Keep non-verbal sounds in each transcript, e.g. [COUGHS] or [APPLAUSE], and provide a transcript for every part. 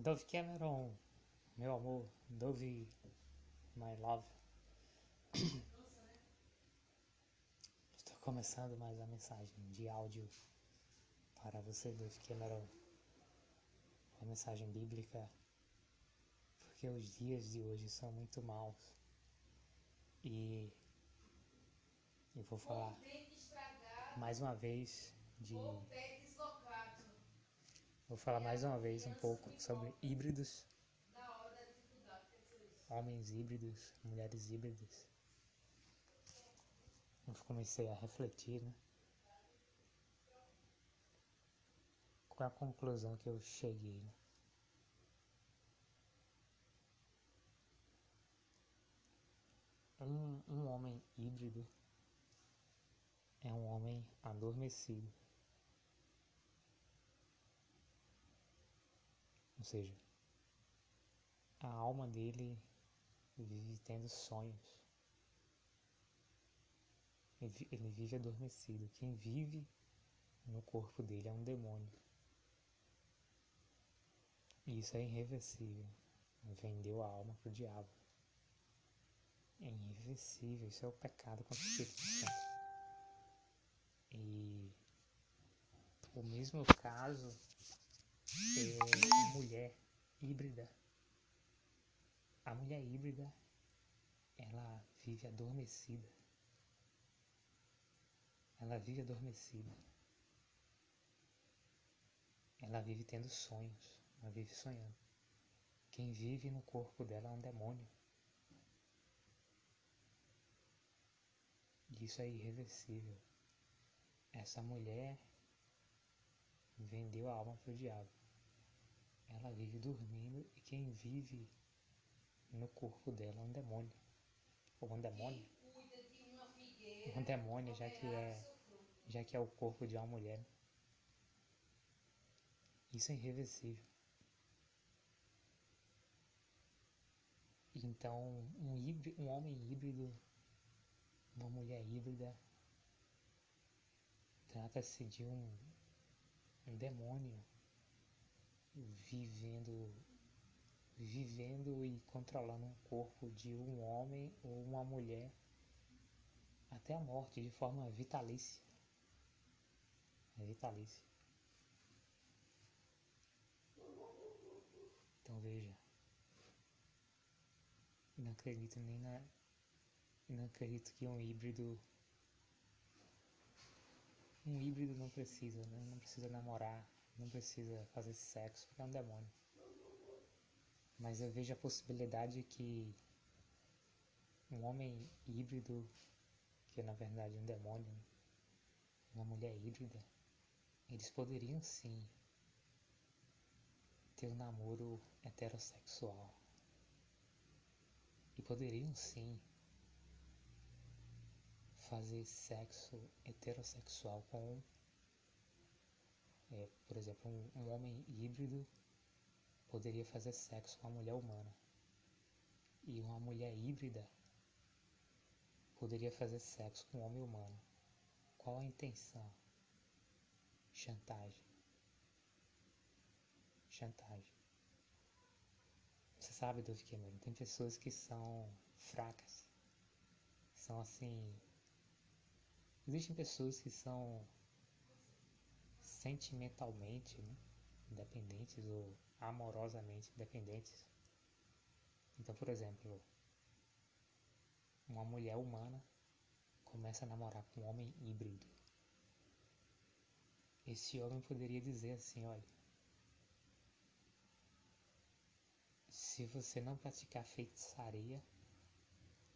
Dove Cameron, meu amor, Dove, my love. [COUGHS] Estou começando mais a mensagem de áudio para você, Dove Cameron. Uma mensagem bíblica, porque os dias de hoje são muito maus. E eu vou falar mais uma vez de Vou falar mais uma vez um pouco sobre híbridos, homens híbridos, mulheres híbridas. Eu comecei a refletir, né? Qual é a conclusão que eu cheguei? Né? Um, um homem híbrido é um homem adormecido. Ou seja, a alma dele vive tendo sonhos. Ele vive adormecido. Quem vive no corpo dele é um demônio. E isso é irreversível. Vendeu a alma para o diabo. É irreversível. Isso é o pecado contra o Espírito Santo. E o mesmo caso é, mulher híbrida. A mulher híbrida, ela vive adormecida. Ela vive adormecida. Ela vive tendo sonhos. Ela vive sonhando. Quem vive no corpo dela é um demônio. Isso é irreversível. Essa mulher vendeu a alma para o diabo ela vive dormindo e quem vive no corpo dela é um demônio. Ou um demônio. Um demônio, já que é, já que é o corpo de uma mulher. Isso é irreversível. Então, um, híbrido, um homem híbrido, uma mulher híbrida, trata-se de um, um demônio vivendo vivendo e controlando um corpo de um homem ou uma mulher até a morte de forma vitalícia. É vitalícia. Então veja. Não acredito nem na. Não acredito que um híbrido. Um híbrido não precisa, né? não precisa namorar, não precisa fazer sexo porque é um demônio. Mas eu vejo a possibilidade que um homem híbrido, que é na verdade um demônio, uma mulher híbrida, eles poderiam sim ter um namoro heterossexual. E poderiam sim fazer sexo heterossexual com é, por exemplo, um, um homem híbrido poderia fazer sexo com uma mulher humana. E uma mulher híbrida poderia fazer sexo com um homem humano. Qual a intenção? Chantagem. Chantagem. Você sabe, Dove Cameron, tem pessoas que são fracas. São assim. Existem pessoas que são sentimentalmente né, dependentes ou amorosamente dependentes. Então, por exemplo, uma mulher humana começa a namorar com um homem híbrido. Esse homem poderia dizer assim: olha, se você não praticar feitiçaria,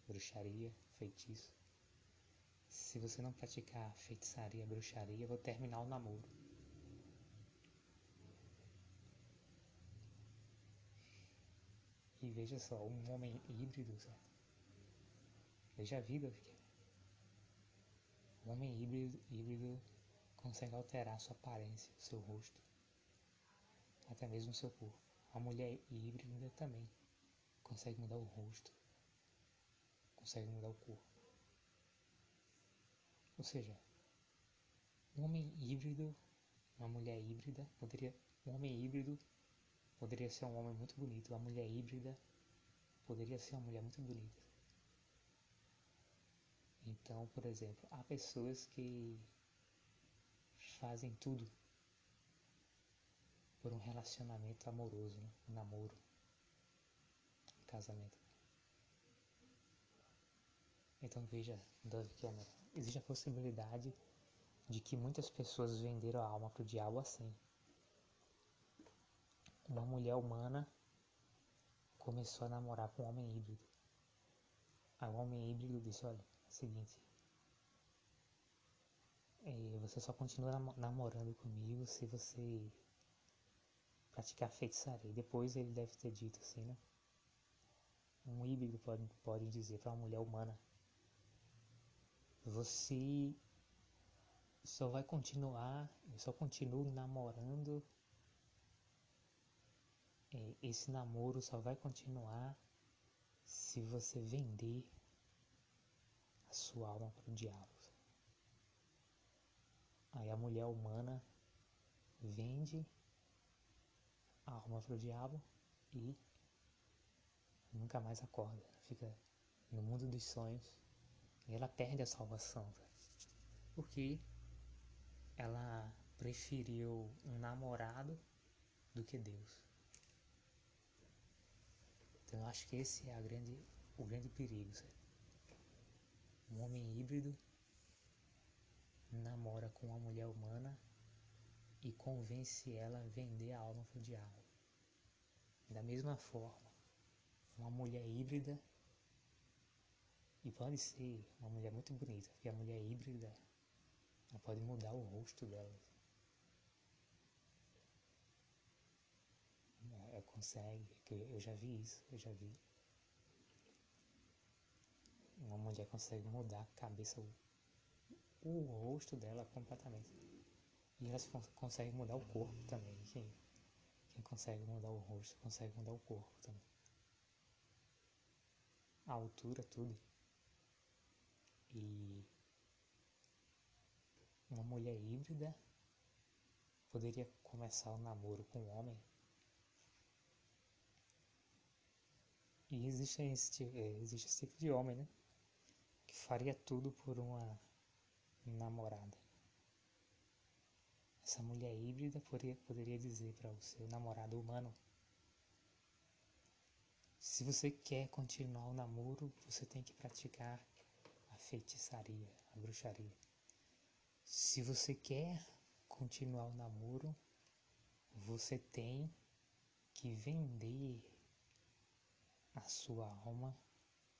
bruxaria, feitiço, se você não praticar feitiçaria, bruxaria, eu vou terminar o namoro. E veja só, um homem híbrido? Veja a vida, um homem híbrido, híbrido consegue alterar sua aparência, seu rosto, até mesmo seu corpo. A mulher híbrida também consegue mudar o rosto, consegue mudar o corpo. Ou seja, um homem híbrido, uma mulher híbrida, poderia, um homem híbrido poderia ser um homem muito bonito, uma mulher híbrida poderia ser uma mulher muito bonita. Então, por exemplo, há pessoas que fazem tudo por um relacionamento amoroso, né? um namoro, um casamento. Então veja, Dove Cameron, existe a possibilidade de que muitas pessoas venderam a alma para o diabo assim. Uma mulher humana começou a namorar com um homem híbrido. Aí o homem híbrido disse, olha, é o seguinte, é, você só continua namorando comigo se você praticar feitiçaria. Depois ele deve ter dito assim, né? Um híbrido pode, pode dizer para uma mulher humana: Você só vai continuar, eu só continuo namorando. Esse namoro só vai continuar se você vender a sua alma para o diabo. Aí a mulher humana vende a alma para o diabo e nunca mais acorda. Fica no mundo dos sonhos e ela perde a salvação. Porque ela preferiu um namorado do que Deus. Então eu acho que esse é grande, o grande perigo. Sabe? Um homem híbrido namora com uma mulher humana e convence ela a vender a alma para o diabo. Da mesma forma, uma mulher híbrida, e pode ser uma mulher muito bonita, porque a mulher híbrida ela pode mudar o rosto dela. Consegue, eu já vi isso, eu já vi. Uma mulher consegue mudar a cabeça, o rosto dela completamente. E elas conseguem mudar o corpo também. Quem, quem consegue mudar o rosto consegue mudar o corpo também. A altura, tudo. E uma mulher híbrida poderia começar o namoro com um homem. E existe esse, é, existe esse tipo de homem, né? Que faria tudo por uma namorada. Essa mulher híbrida poderia, poderia dizer para o seu namorado humano: se você quer continuar o namoro, você tem que praticar a feitiçaria, a bruxaria. Se você quer continuar o namoro, você tem que vender a sua alma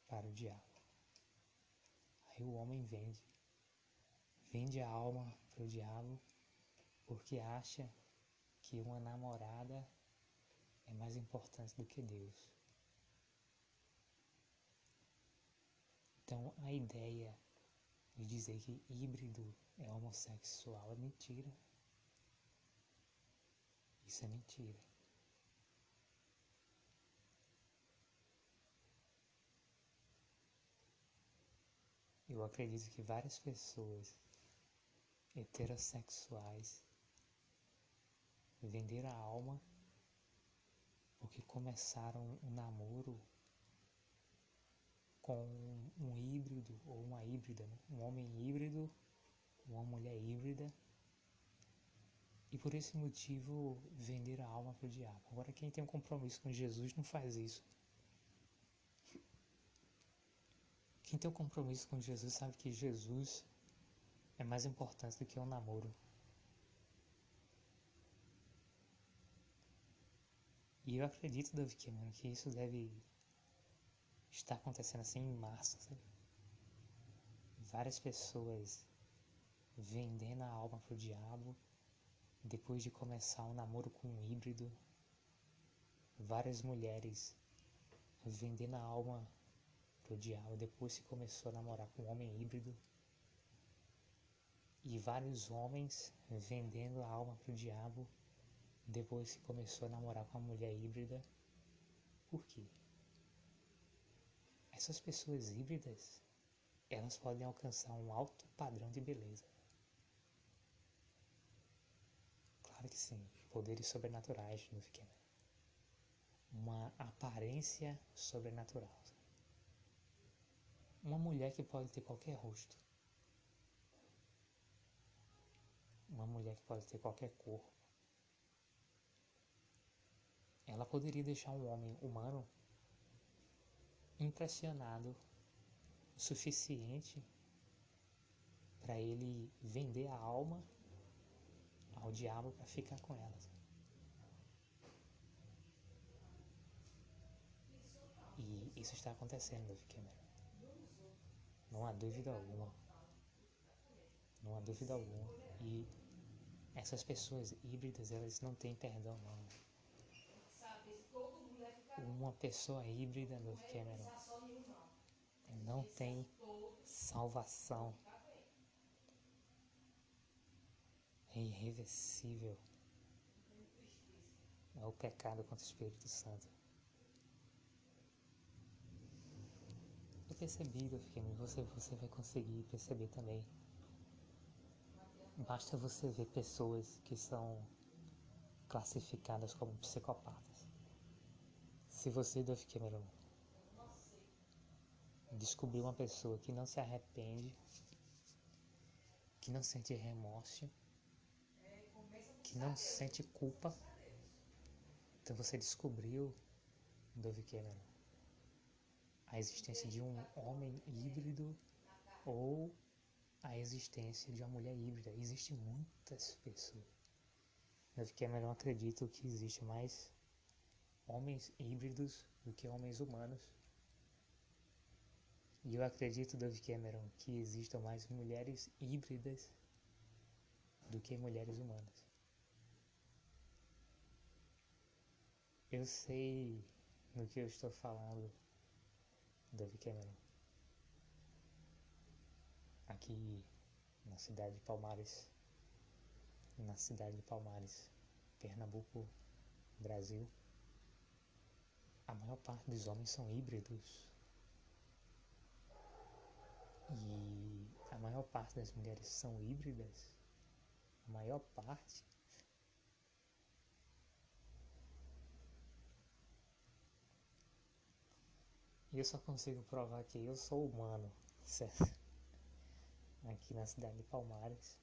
para o diabo. Aí o homem vende vende a alma para o diabo porque acha que uma namorada é mais importante do que Deus. Então a ideia de dizer que híbrido é homossexual é mentira. Isso é mentira. Eu acredito que várias pessoas heterossexuais vender a alma porque começaram um namoro com um híbrido ou uma híbrida, um homem híbrido, uma mulher híbrida, e por esse motivo vender a alma para o diabo. Agora, quem tem um compromisso com Jesus não faz isso. Quem tem um compromisso com Jesus sabe que Jesus é mais importante do que um namoro. E eu acredito, Davi Cameron, que isso deve estar acontecendo assim em massa, sabe? Várias pessoas vendendo a alma pro diabo depois de começar um namoro com um híbrido. Várias mulheres vendendo a alma pro diabo depois que começou a namorar com um homem híbrido e vários homens vendendo a alma para o diabo depois que começou a namorar com uma mulher híbrida. Por quê? Essas pessoas híbridas, elas podem alcançar um alto padrão de beleza. Claro que sim, poderes sobrenaturais no Fiquena. uma aparência sobrenatural. Uma mulher que pode ter qualquer rosto. Uma mulher que pode ter qualquer corpo. Ela poderia deixar um homem humano impressionado o suficiente para ele vender a alma ao diabo para ficar com ela. E isso está acontecendo, David Cameron. Não há dúvida alguma. Não há dúvida alguma. E essas pessoas híbridas, elas não têm perdão, não. Uma pessoa híbrida, David Cameron, não tem salvação. É irreversível. É o pecado contra o Espírito Santo. Percebi, David você, você vai conseguir perceber também. Basta você ver pessoas que são classificadas como psicopatas. Se você, Duff Cameron, descobrir uma pessoa que não se arrepende, que não sente remorso, que não sente culpa, então você descobriu, Dove Cameron, a existência de um homem híbrido ou a existência de uma mulher híbrida. Existem muitas pessoas. Dove Cameron acredita que existe mais homens híbridos do que homens humanos. E eu acredito, Dove Cameron, que existam mais mulheres híbridas do que mulheres humanas. Eu sei no que eu estou falando, Dove Cameron. Aqui na cidade de Palmares, na cidade de Palmares, Pernambuco, Brasil, a maior parte dos homens são híbridos. E a maior parte das mulheres são híbridas. A maior parte. E eu só consigo provar que eu sou humano, certo? [LAUGHS] Aqui na cidade de Palmares.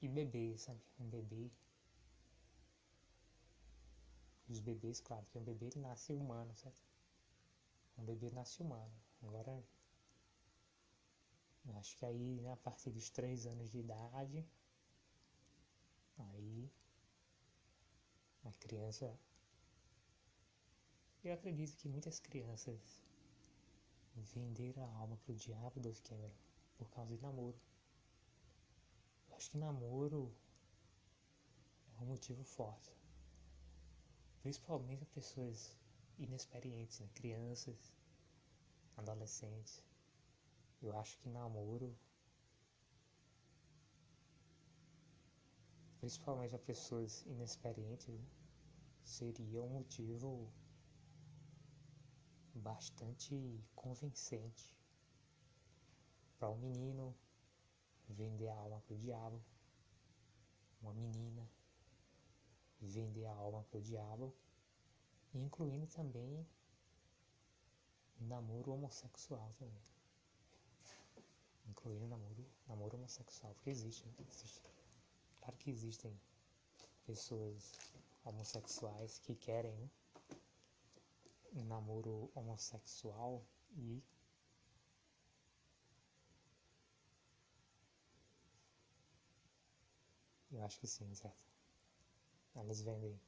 E bebê, sabe? Um bebê. Os bebês, claro que um bebê nasce humano, certo? Um bebê nasce humano. Agora, acho que aí, a partir dos 3 anos de idade, aí a criança eu acredito que muitas crianças venderam a alma pro diabo dos Cameron por causa de namoro. Eu acho que namoro é um motivo forte. Principalmente pessoas inexperientes, né? crianças, adolescentes. Eu acho que namoro, principalmente a pessoas inexperientes, seria um motivo bastante convincente para um menino vender a alma para o diabo, uma menina vender a alma para o diabo, incluindo também namoro homossexual também. Incluindo namoro, namoro homossexual, porque existe, né? existe. Claro que existem pessoas homossexuais que querem né? Um namoro homossexual e eu acho que sim, certo? Elas vendem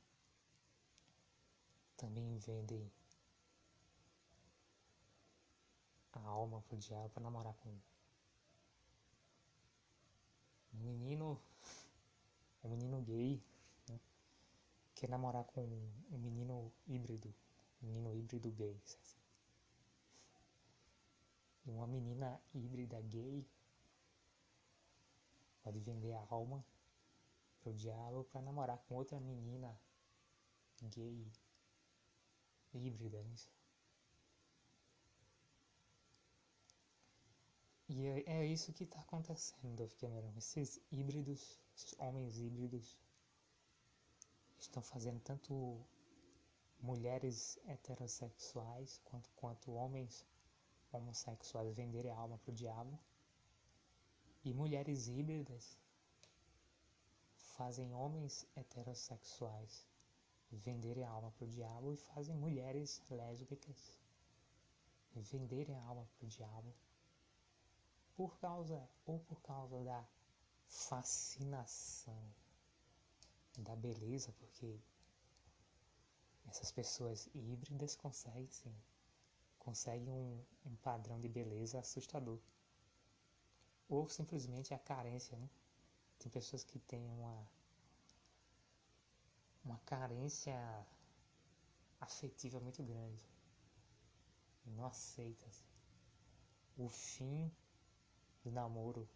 também vendem a alma pro diabo para namorar com um menino um menino gay né? quer namorar com um menino híbrido menino híbrido gay. E uma menina híbrida gay pode vender a alma pro diabo para namorar com outra menina gay híbrida. Isso. E é, é isso que está acontecendo, Dove Cameron. Esses híbridos, esses homens híbridos, estão fazendo tanto mulheres heterossexuais quanto, quanto homens homossexuais venderem a alma para o diabo. E mulheres híbridas fazem homens heterossexuais venderem a alma para o diabo e fazem mulheres lésbicas venderem a alma para o diabo por causa ou por causa da fascinação da beleza, porque essas pessoas híbridas conseguem sim, conseguem um, um padrão de beleza assustador. Ou simplesmente a carência, né? Tem pessoas que têm uma, uma carência afetiva muito grande. E não aceitam o fim do namoro,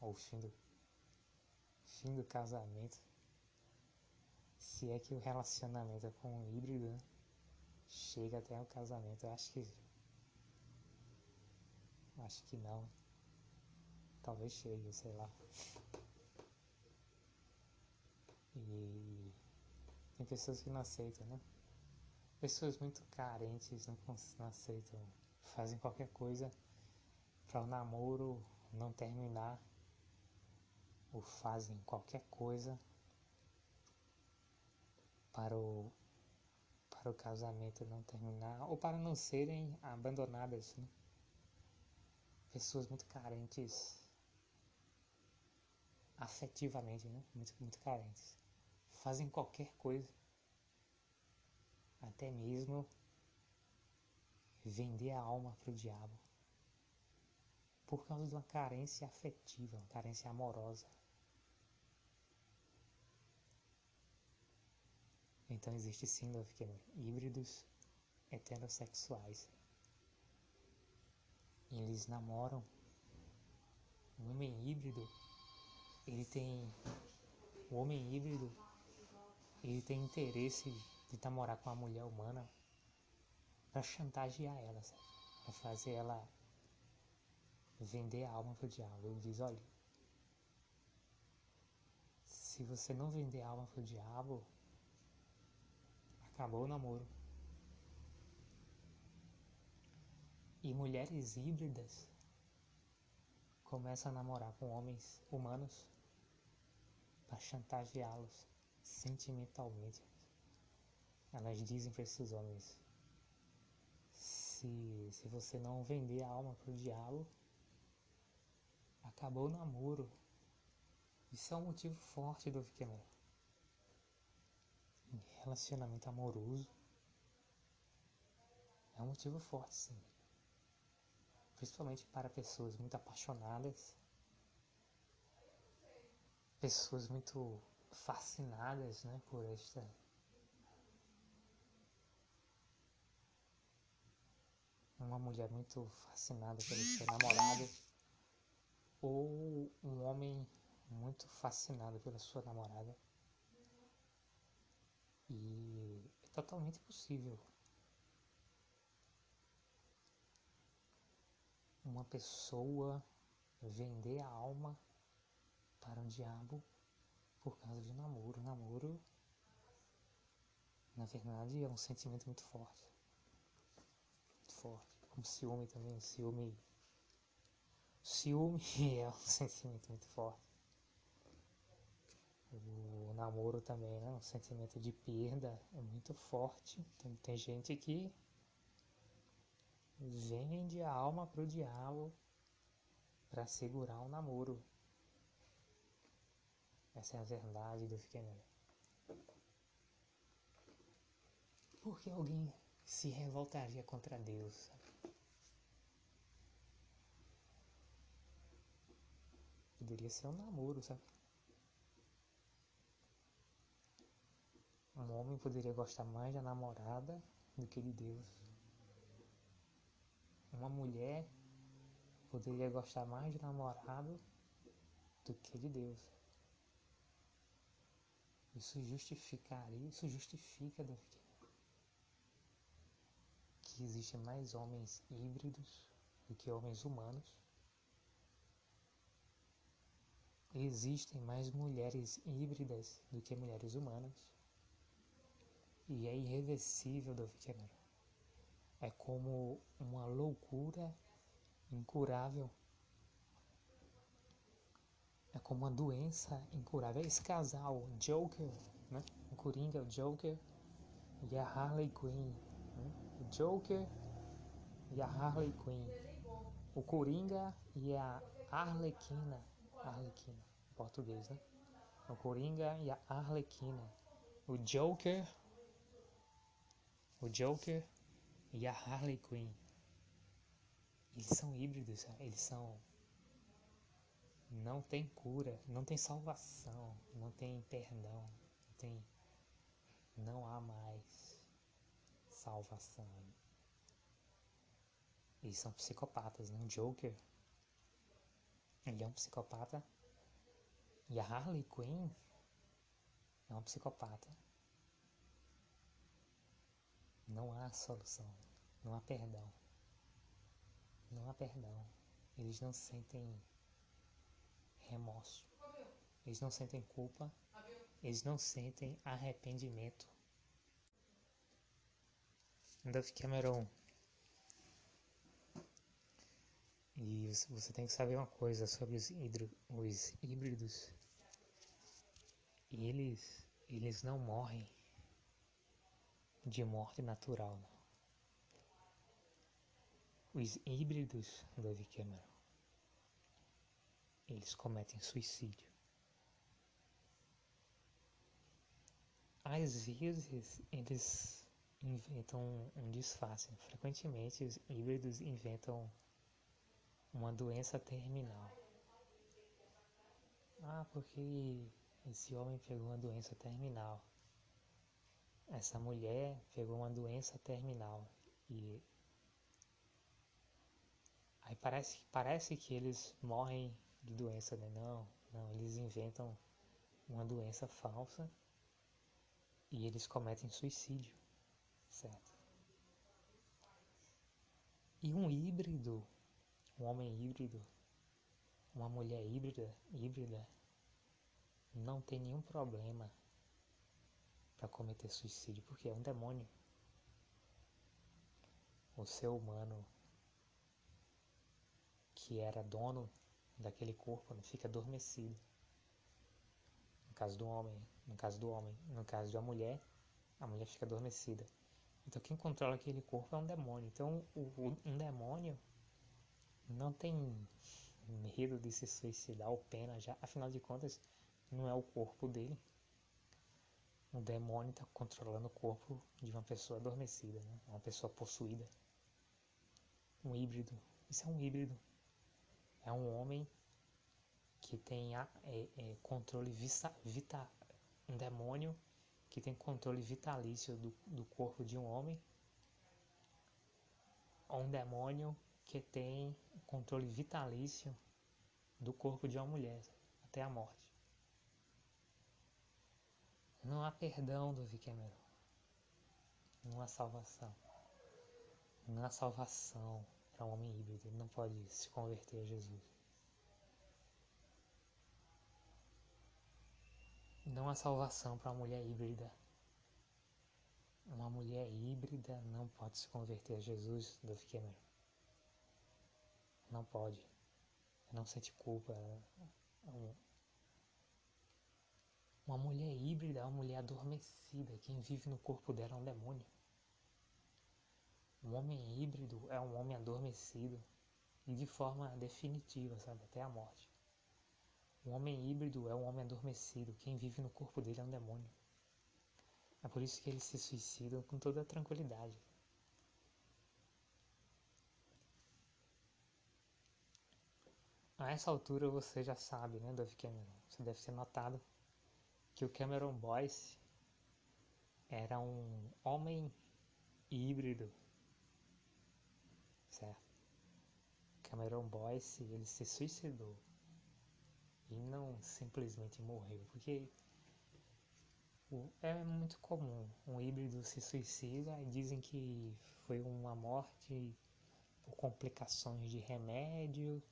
ou o fim do, fim do casamento se é que o relacionamento é com um híbrido né? chega até o casamento. Eu acho que. Acho que não. Talvez chegue, sei lá. E tem pessoas que não aceitam, né? Pessoas muito carentes não, não aceitam. Fazem qualquer coisa para o namoro não terminar. Ou fazem qualquer coisa para o, para o casamento não terminar ou para não serem abandonadas. Né? Pessoas muito carentes afetivamente, né? muito, muito carentes. Fazem qualquer coisa, até mesmo vender a alma para o diabo, por causa de uma carência afetiva, uma carência amorosa. Então existe sim, Love híbridos heterossexuais. Eles namoram. Um homem híbrido, ele tem. O homem híbrido, ele tem interesse de namorar com a mulher humana para chantagear ela, para fazer ela vender a alma pro diabo. Ele diz, olha, se você não vender a alma pro diabo, acabou o namoro. E mulheres híbridas começam a namorar com homens humanos para chantageá-los sentimentalmente. Elas dizem para esses homens: se, se você não vender a alma para o diabo, acabou o namoro. Isso é um motivo forte do Vikemel relacionamento amoroso é um motivo forte, sim. Principalmente para pessoas muito apaixonadas, pessoas muito fascinadas né, por esta uma mulher muito fascinada pelo seu namorado ou um homem muito fascinado pela sua namorada. E é totalmente possível uma pessoa vender a alma para um diabo por causa de namoro. Namoro, na verdade, é um sentimento muito forte. Muito forte. Como ciúme também. Ciúme. Ciúme [LAUGHS] é um sentimento muito forte o namoro também, né? O sentimento de perda é muito forte. Tem, tem gente que vende a alma pro diabo para segurar o namoro. Essa é a verdade do Fiquemé. Por que alguém se revoltaria contra Deus? Poderia ser um namoro, sabe? Um homem poderia gostar mais da namorada do que de Deus. Uma mulher poderia gostar mais de namorado do que de Deus. Isso justificaria, isso justifica que existem mais homens híbridos do que homens humanos. Existem mais mulheres híbridas do que mulheres humanas. E é irreversível, Dove Cameron. É como uma loucura incurável. É como uma doença incurável. Esse casal, Joker, né? o Coringa, o Joker e a Harley Quinn. Né? O Joker e a Harley Quinn. O Coringa e a Arlequina. Arlequina, em português, né? O Coringa e a Arlequina. O Joker. O Joker e a Harley Quinn. Eles são híbridos, eles são. Não tem cura, não tem salvação, não tem perdão, não tem. Não há mais salvação. Eles são psicopatas, né? O Joker, ele é um psicopata. E a Harley Quinn é um psicopata. Não há solução, não há perdão. Não há perdão. Eles não sentem remorso. Eles não sentem culpa. Eles não sentem arrependimento. Duff Cameron. E você tem que saber uma coisa sobre os, hidro, os híbridos. Eles, eles não morrem de morte natural. Os híbridos, Dove Cameron, eles cometem suicídio. Às vezes, eles inventam um disfarce. Frequentemente, os híbridos inventam uma doença terminal. Ah, porque esse homem pegou uma doença terminal essa mulher pegou uma doença terminal e aí parece, parece que eles morrem de doença, né? Não, não, eles inventam uma doença falsa e eles cometem suicídio, certo? E um híbrido, um homem híbrido, uma mulher híbrida, híbrida, não tem nenhum problema para cometer suicídio, porque é um demônio. O ser humano que era dono daquele corpo fica adormecido. No caso do homem, no caso do homem, no caso da mulher, a mulher fica adormecida. Então quem controla aquele corpo é um demônio. Então o, o, um demônio não tem medo de se suicidar ou pena já, afinal de contas não é o corpo dele, um demônio está controlando o corpo de uma pessoa adormecida, né? uma pessoa possuída. Um híbrido. Isso é um híbrido. É um homem que tem a, é, é, controle vista, vita, um demônio que tem controle vitalício do, do corpo de um homem, ou um demônio que tem controle vitalício do corpo de uma mulher até a morte. Não há perdão do Cameron. Não há salvação. Não há salvação para um homem híbrido. Ele não pode se converter a Jesus. Não há salvação para uma mulher híbrida. Uma mulher híbrida não pode se converter a Jesus, do Cameron. Não pode. Não sente culpa. Uma mulher híbrida é uma mulher adormecida. Quem vive no corpo dela é um demônio. Um homem híbrido é um homem adormecido e de forma definitiva, sabe, até a morte. Um homem híbrido é um homem adormecido. Quem vive no corpo dele é um demônio. É por isso que eles se suicidam com toda tranquilidade. A essa altura você já sabe, né, Dove Cameron? Você deve ter notado que o Cameron Boyce era um homem híbrido, certo? Cameron Boyce ele se suicidou e não simplesmente morreu, porque é muito comum um híbrido se suicida e dizem que foi uma morte por complicações de remédio,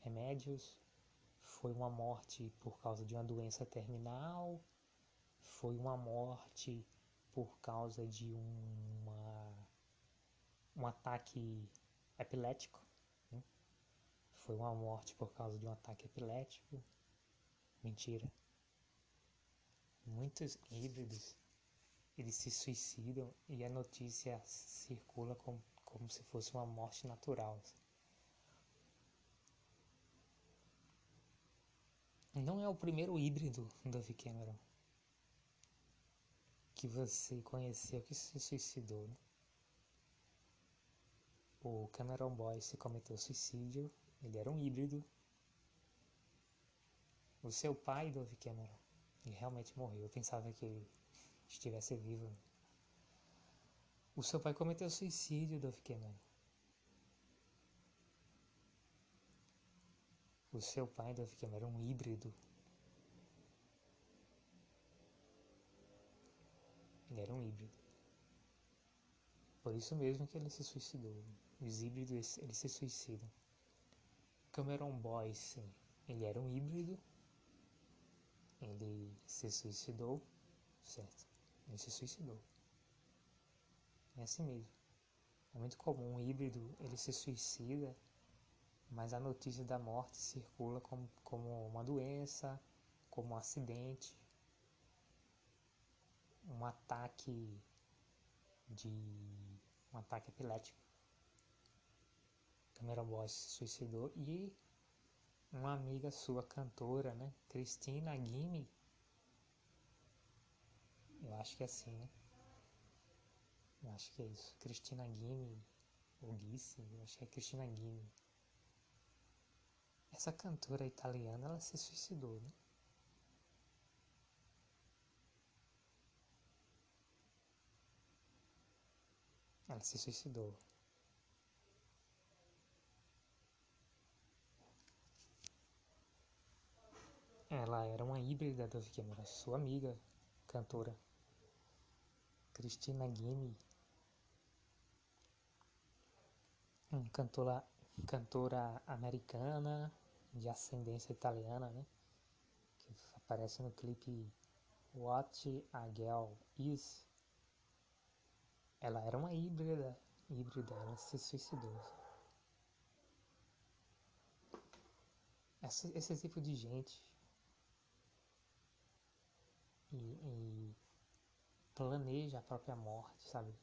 remédios foi uma morte por causa de uma doença terminal, foi uma morte por causa de uma, um ataque epilético. Né? Foi uma morte por causa de um ataque epilético. Mentira. Muitos híbridos eles se suicidam e a notícia circula como, como se fosse uma morte natural. Não é o primeiro híbrido Dove Cameron que você conheceu que se suicidou. Né? O Cameron Boy se cometeu suicídio, ele era um híbrido. O seu pai, Dove Cameron, ele realmente morreu. Eu pensava que ele estivesse vivo. O seu pai cometeu suicídio, Dove Cameron. O seu pai, Dove Cameron, era um híbrido. Ele era um híbrido. Por isso mesmo que ele se suicidou. Os híbridos, eles se suicidam. Cameron Boy, sim. Ele era um híbrido. Ele se suicidou, certo? Ele se suicidou. É assim mesmo. É muito comum um híbrido, ele se suicida, mas a notícia da morte circula como, como uma doença, como um acidente, um ataque de um ataque epilético. Cameron Boyce se suicidou e uma amiga sua cantora, né, Cristina Guime, eu acho que é assim, né? Eu acho que é isso. Cristina Guime, ou Guisse, eu acho que é Cristina Guime. Essa cantora italiana, ela se suicidou, né? Ela se suicidou. Ela era uma híbrida da Vicky sua amiga, cantora. Cristina Guimi, uma cantora, cantora americana de ascendência italiana, né? Que aparece no clipe What a Girl Is. Ela era uma híbrida, híbrida, ela se suicidou. Esse, esse tipo de gente e, e planeja a própria morte, sabe?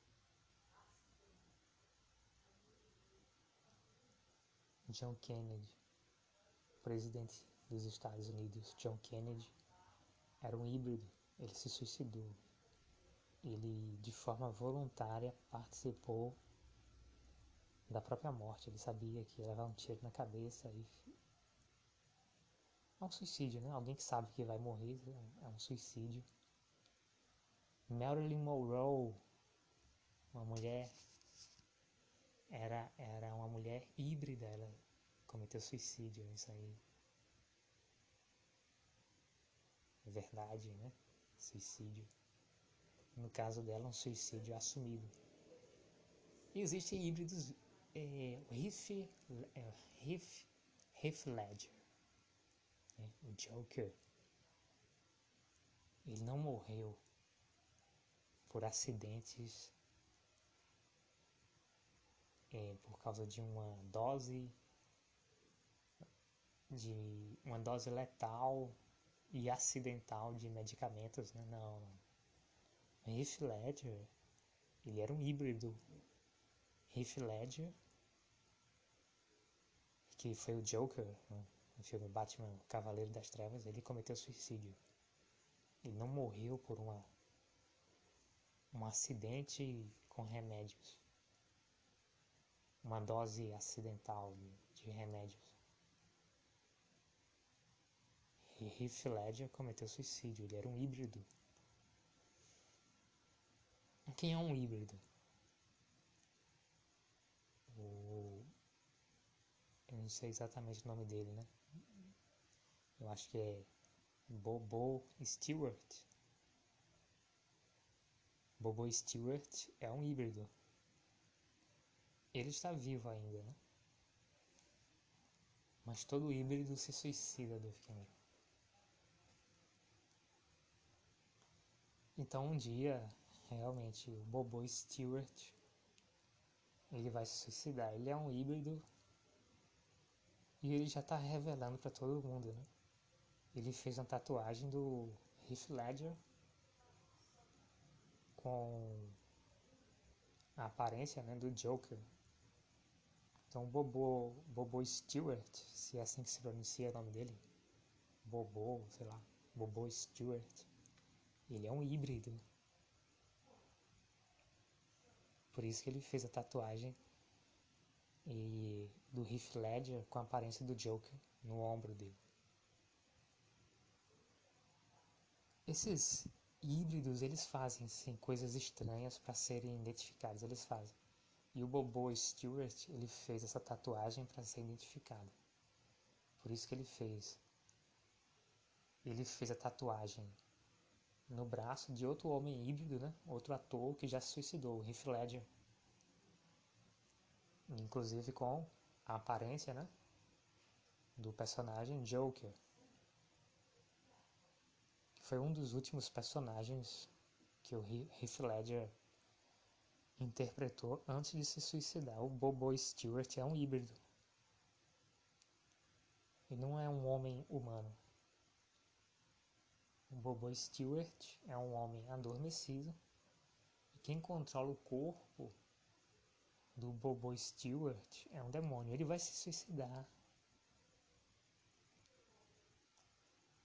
John Kennedy, presidente dos Estados Unidos, John Kennedy, era um híbrido, ele se suicidou. Ele, de forma voluntária, participou da própria morte. Ele sabia que ia levar um tiro na cabeça e. É um suicídio, né? Alguém que sabe que vai morrer é um suicídio. Marilyn Monroe, uma mulher, era, era uma mulher híbrida, ela cometeu suicídio, isso aí. É verdade, né? Suicídio. No caso dela, um suicídio assumido. E existem híbridos. É, Heath, é, Heath, Heath Ledger, né? o Joker, ele não morreu por acidentes, é, por causa de uma dose de uma dose letal e acidental de medicamentos, né? Não. Heath Ledger, ele era um híbrido. Heath Ledger, que foi o Joker no filme Batman Cavaleiro das Trevas, ele cometeu suicídio. Ele não morreu por uma um acidente com remédios, uma dose acidental de, de remédios. E Heath Ledger cometeu suicídio, ele era um híbrido. Quem é um híbrido? O... Eu não sei exatamente o nome dele, né? Eu acho que é Bobo Stewart. Bobo Stewart é um híbrido. Ele está vivo ainda, né? Mas todo híbrido se suicida, Dove Cameron. Então um dia realmente o Bobo Stewart ele vai se suicidar. Ele é um híbrido e ele já está revelando para todo mundo, né? Ele fez uma tatuagem do Heath Ledger com a aparência né, do Joker. Então Bobo, Bobo Stewart, se é assim que se pronuncia o nome dele, Bobo, sei lá, Bobo Stewart, ele é um híbrido. Por isso que ele fez a tatuagem e do Heath Ledger com a aparência do Joker no ombro dele. Esses híbridos, eles fazem coisas estranhas para serem identificados, eles fazem. E o Bobo Stewart, ele fez essa tatuagem para ser identificado. Por isso que ele fez. Ele fez a tatuagem no braço de outro homem híbrido, né? Outro ator que já se suicidou, Heath Ledger. Inclusive com a aparência, né? Do personagem Joker. Foi um dos últimos personagens que o Heath Ledger interpretou antes de se suicidar. O Bobo Stewart é um híbrido. E não é um homem humano. O Bobo Stewart é um homem adormecido. E quem controla o corpo do Bobo Stewart é um demônio. Ele vai se suicidar.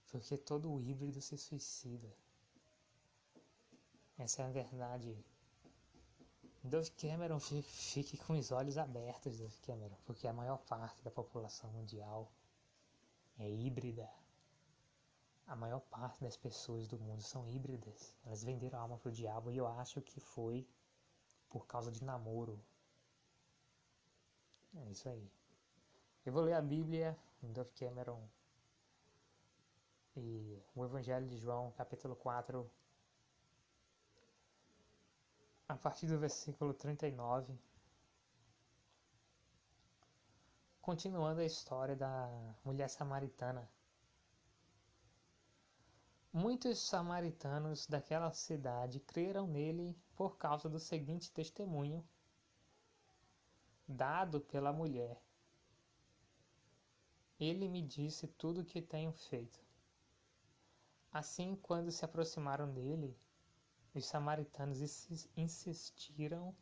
Porque todo híbrido se suicida. Essa é a verdade. Dove Cameron fique com os olhos abertos, Dove Cameron, porque a maior parte da população mundial é híbrida. A maior parte das pessoas do mundo são híbridas. Elas venderam a alma pro diabo e eu acho que foi por causa de namoro. É isso aí. Eu vou ler a Bíblia, Dove Cameron e o Evangelho de João, capítulo 4, a partir do versículo 39. Continuando a história da mulher samaritana. Muitos samaritanos daquela cidade creram nele por causa do seguinte testemunho dado pela mulher. Ele me disse tudo o que tenho feito. Assim, quando se aproximaram dele, os samaritanos insistiram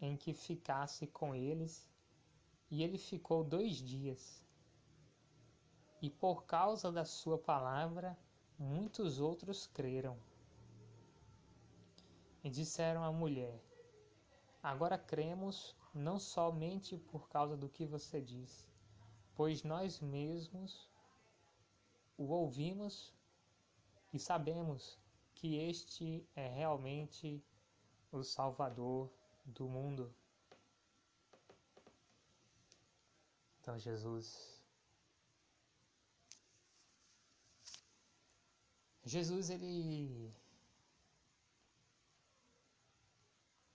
em que ficasse com eles, e ele ficou dois dias. E por causa da sua palavra, muitos outros creram. E disseram à mulher: Agora cremos não somente por causa do que você diz, pois nós mesmos o ouvimos e sabemos que este é realmente o Salvador do mundo. Então, Jesus. Jesus, ele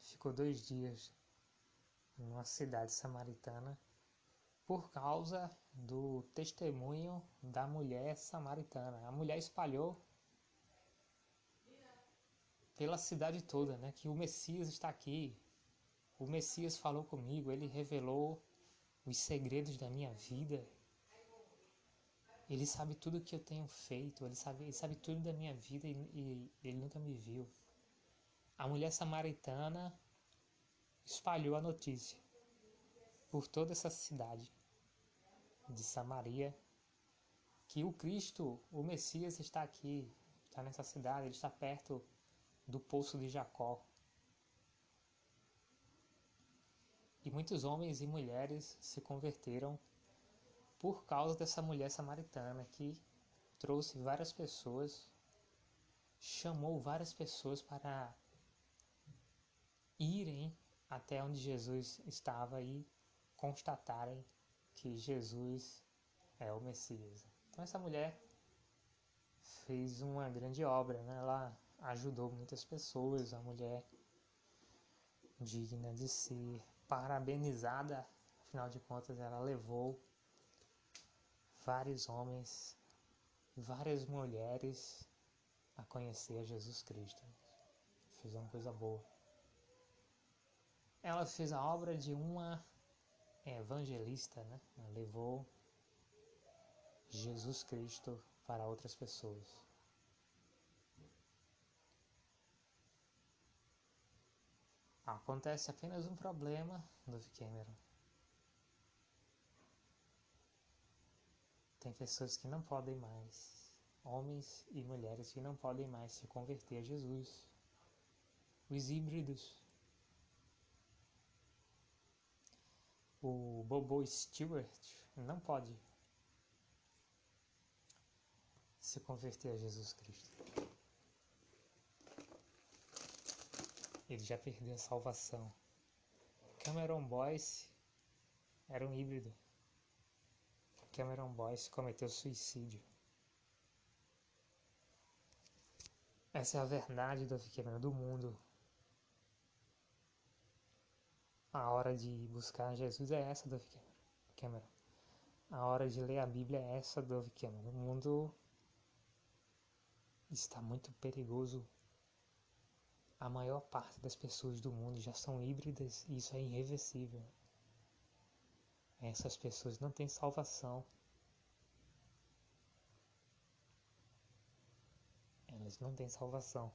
ficou dois dias numa cidade samaritana por causa do testemunho da mulher samaritana. A mulher espalhou pela cidade toda, né? Que o Messias está aqui. O Messias falou comigo, ele revelou os segredos da minha vida. Ele sabe tudo que eu tenho feito, ele sabe, ele sabe tudo da minha vida e, e ele nunca me viu. A mulher samaritana espalhou a notícia por toda essa cidade de Samaria que o Cristo, o Messias está aqui, está nessa cidade, ele está perto do poço de Jacó. E muitos homens e mulheres se converteram por causa dessa mulher samaritana que trouxe várias pessoas, chamou várias pessoas para irem até onde Jesus estava e constatarem que Jesus é o Messias. Então essa mulher fez uma grande obra, né? Ela ajudou muitas pessoas, a mulher digna de ser parabenizada, afinal de contas ela levou vários homens, várias mulheres a conhecer Jesus Cristo. fez uma coisa boa. Ela fez a obra de uma evangelista, né? Ela levou Jesus Cristo para outras pessoas. Acontece apenas um problema no Cameron. Tem pessoas que não podem mais, homens e mulheres que não podem mais se converter a Jesus. Os híbridos. O Bobo Stewart não pode se converter a Jesus Cristo. Ele já perdeu a salvação. Cameron Boyce era um híbrido. Cameron Boyce cometeu suicídio. Essa é a verdade do Cameron do mundo. A hora de buscar Jesus é essa do Cameron. A hora de ler a Bíblia é essa do Cameron. O mundo está muito perigoso. A maior parte das pessoas do mundo já são híbridas e isso é irreversível. Essas pessoas não têm salvação. Elas não têm salvação.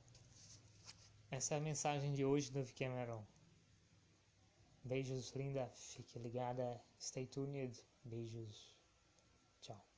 Essa é a mensagem de hoje do Cameron. Beijos, linda. Fique ligada. Stay tuned. Beijos. Tchau.